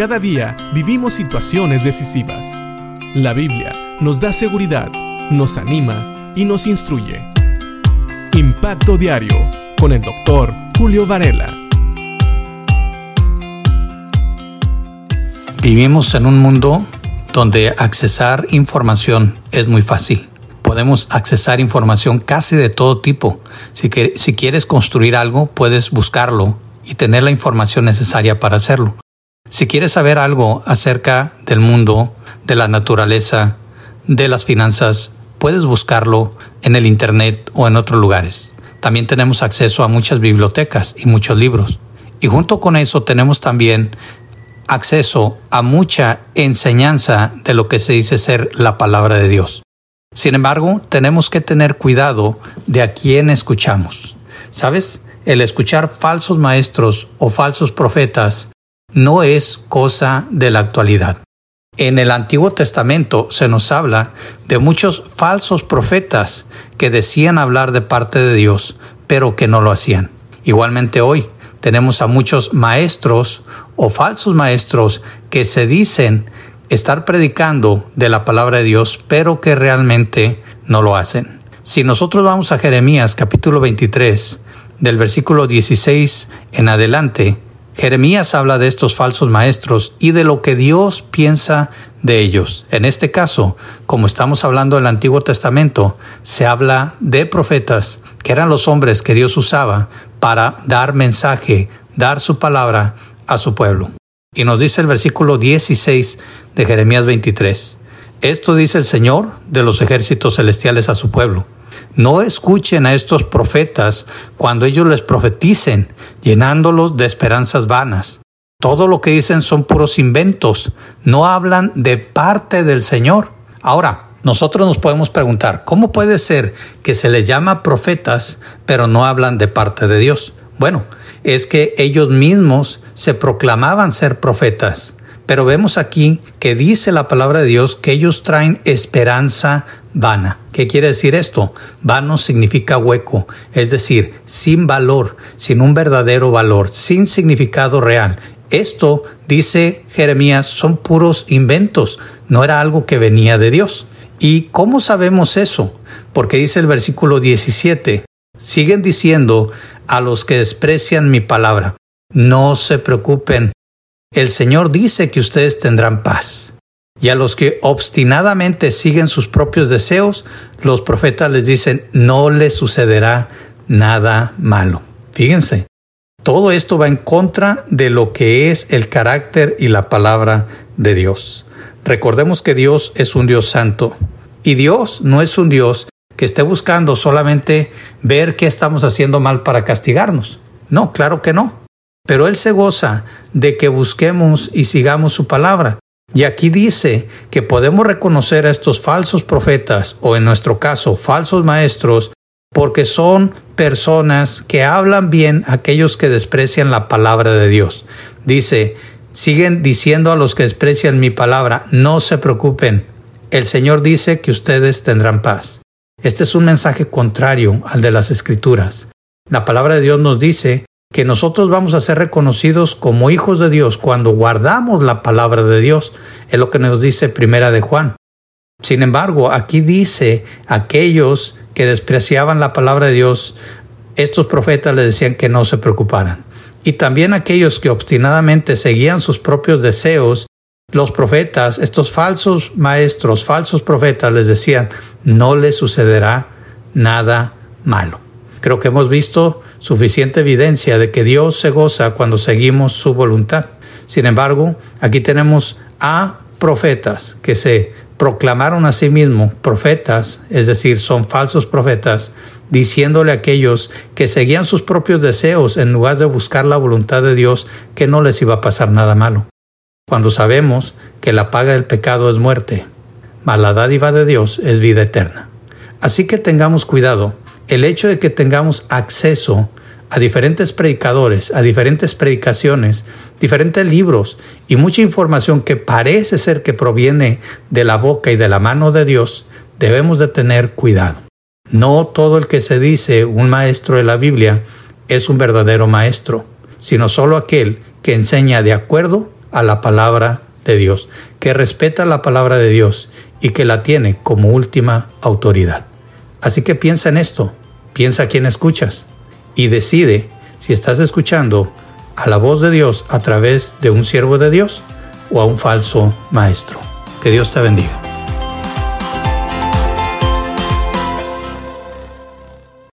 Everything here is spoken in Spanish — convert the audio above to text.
Cada día vivimos situaciones decisivas. La Biblia nos da seguridad, nos anima y nos instruye. Impacto Diario con el doctor Julio Varela. Vivimos en un mundo donde accesar información es muy fácil. Podemos accesar información casi de todo tipo. Si, que, si quieres construir algo, puedes buscarlo y tener la información necesaria para hacerlo. Si quieres saber algo acerca del mundo, de la naturaleza, de las finanzas, puedes buscarlo en el Internet o en otros lugares. También tenemos acceso a muchas bibliotecas y muchos libros. Y junto con eso tenemos también acceso a mucha enseñanza de lo que se dice ser la palabra de Dios. Sin embargo, tenemos que tener cuidado de a quién escuchamos. ¿Sabes? El escuchar falsos maestros o falsos profetas no es cosa de la actualidad. En el Antiguo Testamento se nos habla de muchos falsos profetas que decían hablar de parte de Dios, pero que no lo hacían. Igualmente hoy tenemos a muchos maestros o falsos maestros que se dicen estar predicando de la palabra de Dios, pero que realmente no lo hacen. Si nosotros vamos a Jeremías capítulo 23, del versículo 16 en adelante, Jeremías habla de estos falsos maestros y de lo que Dios piensa de ellos. En este caso, como estamos hablando del Antiguo Testamento, se habla de profetas, que eran los hombres que Dios usaba para dar mensaje, dar su palabra a su pueblo. Y nos dice el versículo 16 de Jeremías 23. Esto dice el Señor de los ejércitos celestiales a su pueblo. No escuchen a estos profetas cuando ellos les profeticen, llenándolos de esperanzas vanas. Todo lo que dicen son puros inventos, no hablan de parte del Señor. Ahora, nosotros nos podemos preguntar, ¿cómo puede ser que se les llama profetas, pero no hablan de parte de Dios? Bueno, es que ellos mismos se proclamaban ser profetas, pero vemos aquí que dice la palabra de Dios que ellos traen esperanza vana. ¿Qué quiere decir esto? Vano significa hueco, es decir, sin valor, sin un verdadero valor, sin significado real. Esto, dice Jeremías, son puros inventos, no era algo que venía de Dios. ¿Y cómo sabemos eso? Porque dice el versículo 17, siguen diciendo a los que desprecian mi palabra, no se preocupen, el Señor dice que ustedes tendrán paz. Y a los que obstinadamente siguen sus propios deseos, los profetas les dicen, no les sucederá nada malo. Fíjense, todo esto va en contra de lo que es el carácter y la palabra de Dios. Recordemos que Dios es un Dios santo y Dios no es un Dios que esté buscando solamente ver qué estamos haciendo mal para castigarnos. No, claro que no. Pero Él se goza de que busquemos y sigamos su palabra. Y aquí dice que podemos reconocer a estos falsos profetas o en nuestro caso falsos maestros porque son personas que hablan bien a aquellos que desprecian la palabra de Dios. Dice, siguen diciendo a los que desprecian mi palabra, no se preocupen, el Señor dice que ustedes tendrán paz. Este es un mensaje contrario al de las Escrituras. La palabra de Dios nos dice que nosotros vamos a ser reconocidos como hijos de Dios cuando guardamos la palabra de Dios. Es lo que nos dice Primera de Juan. Sin embargo, aquí dice aquellos que despreciaban la palabra de Dios, estos profetas le decían que no se preocuparan. Y también aquellos que obstinadamente seguían sus propios deseos, los profetas, estos falsos maestros, falsos profetas les decían, no les sucederá nada malo. Creo que hemos visto suficiente evidencia de que Dios se goza cuando seguimos su voluntad. Sin embargo, aquí tenemos a profetas que se proclamaron a sí mismos profetas, es decir, son falsos profetas, diciéndole a aquellos que seguían sus propios deseos en lugar de buscar la voluntad de Dios que no les iba a pasar nada malo. Cuando sabemos que la paga del pecado es muerte, mas la dádiva de Dios es vida eterna. Así que tengamos cuidado el hecho de que tengamos acceso a diferentes predicadores, a diferentes predicaciones, diferentes libros y mucha información que parece ser que proviene de la boca y de la mano de Dios, debemos de tener cuidado. No todo el que se dice un maestro de la Biblia es un verdadero maestro, sino solo aquel que enseña de acuerdo a la palabra de Dios, que respeta la palabra de Dios y que la tiene como última autoridad. Así que piensa en esto, piensa a quién escuchas y decide si estás escuchando a la voz de Dios a través de un siervo de Dios o a un falso maestro. Que Dios te bendiga.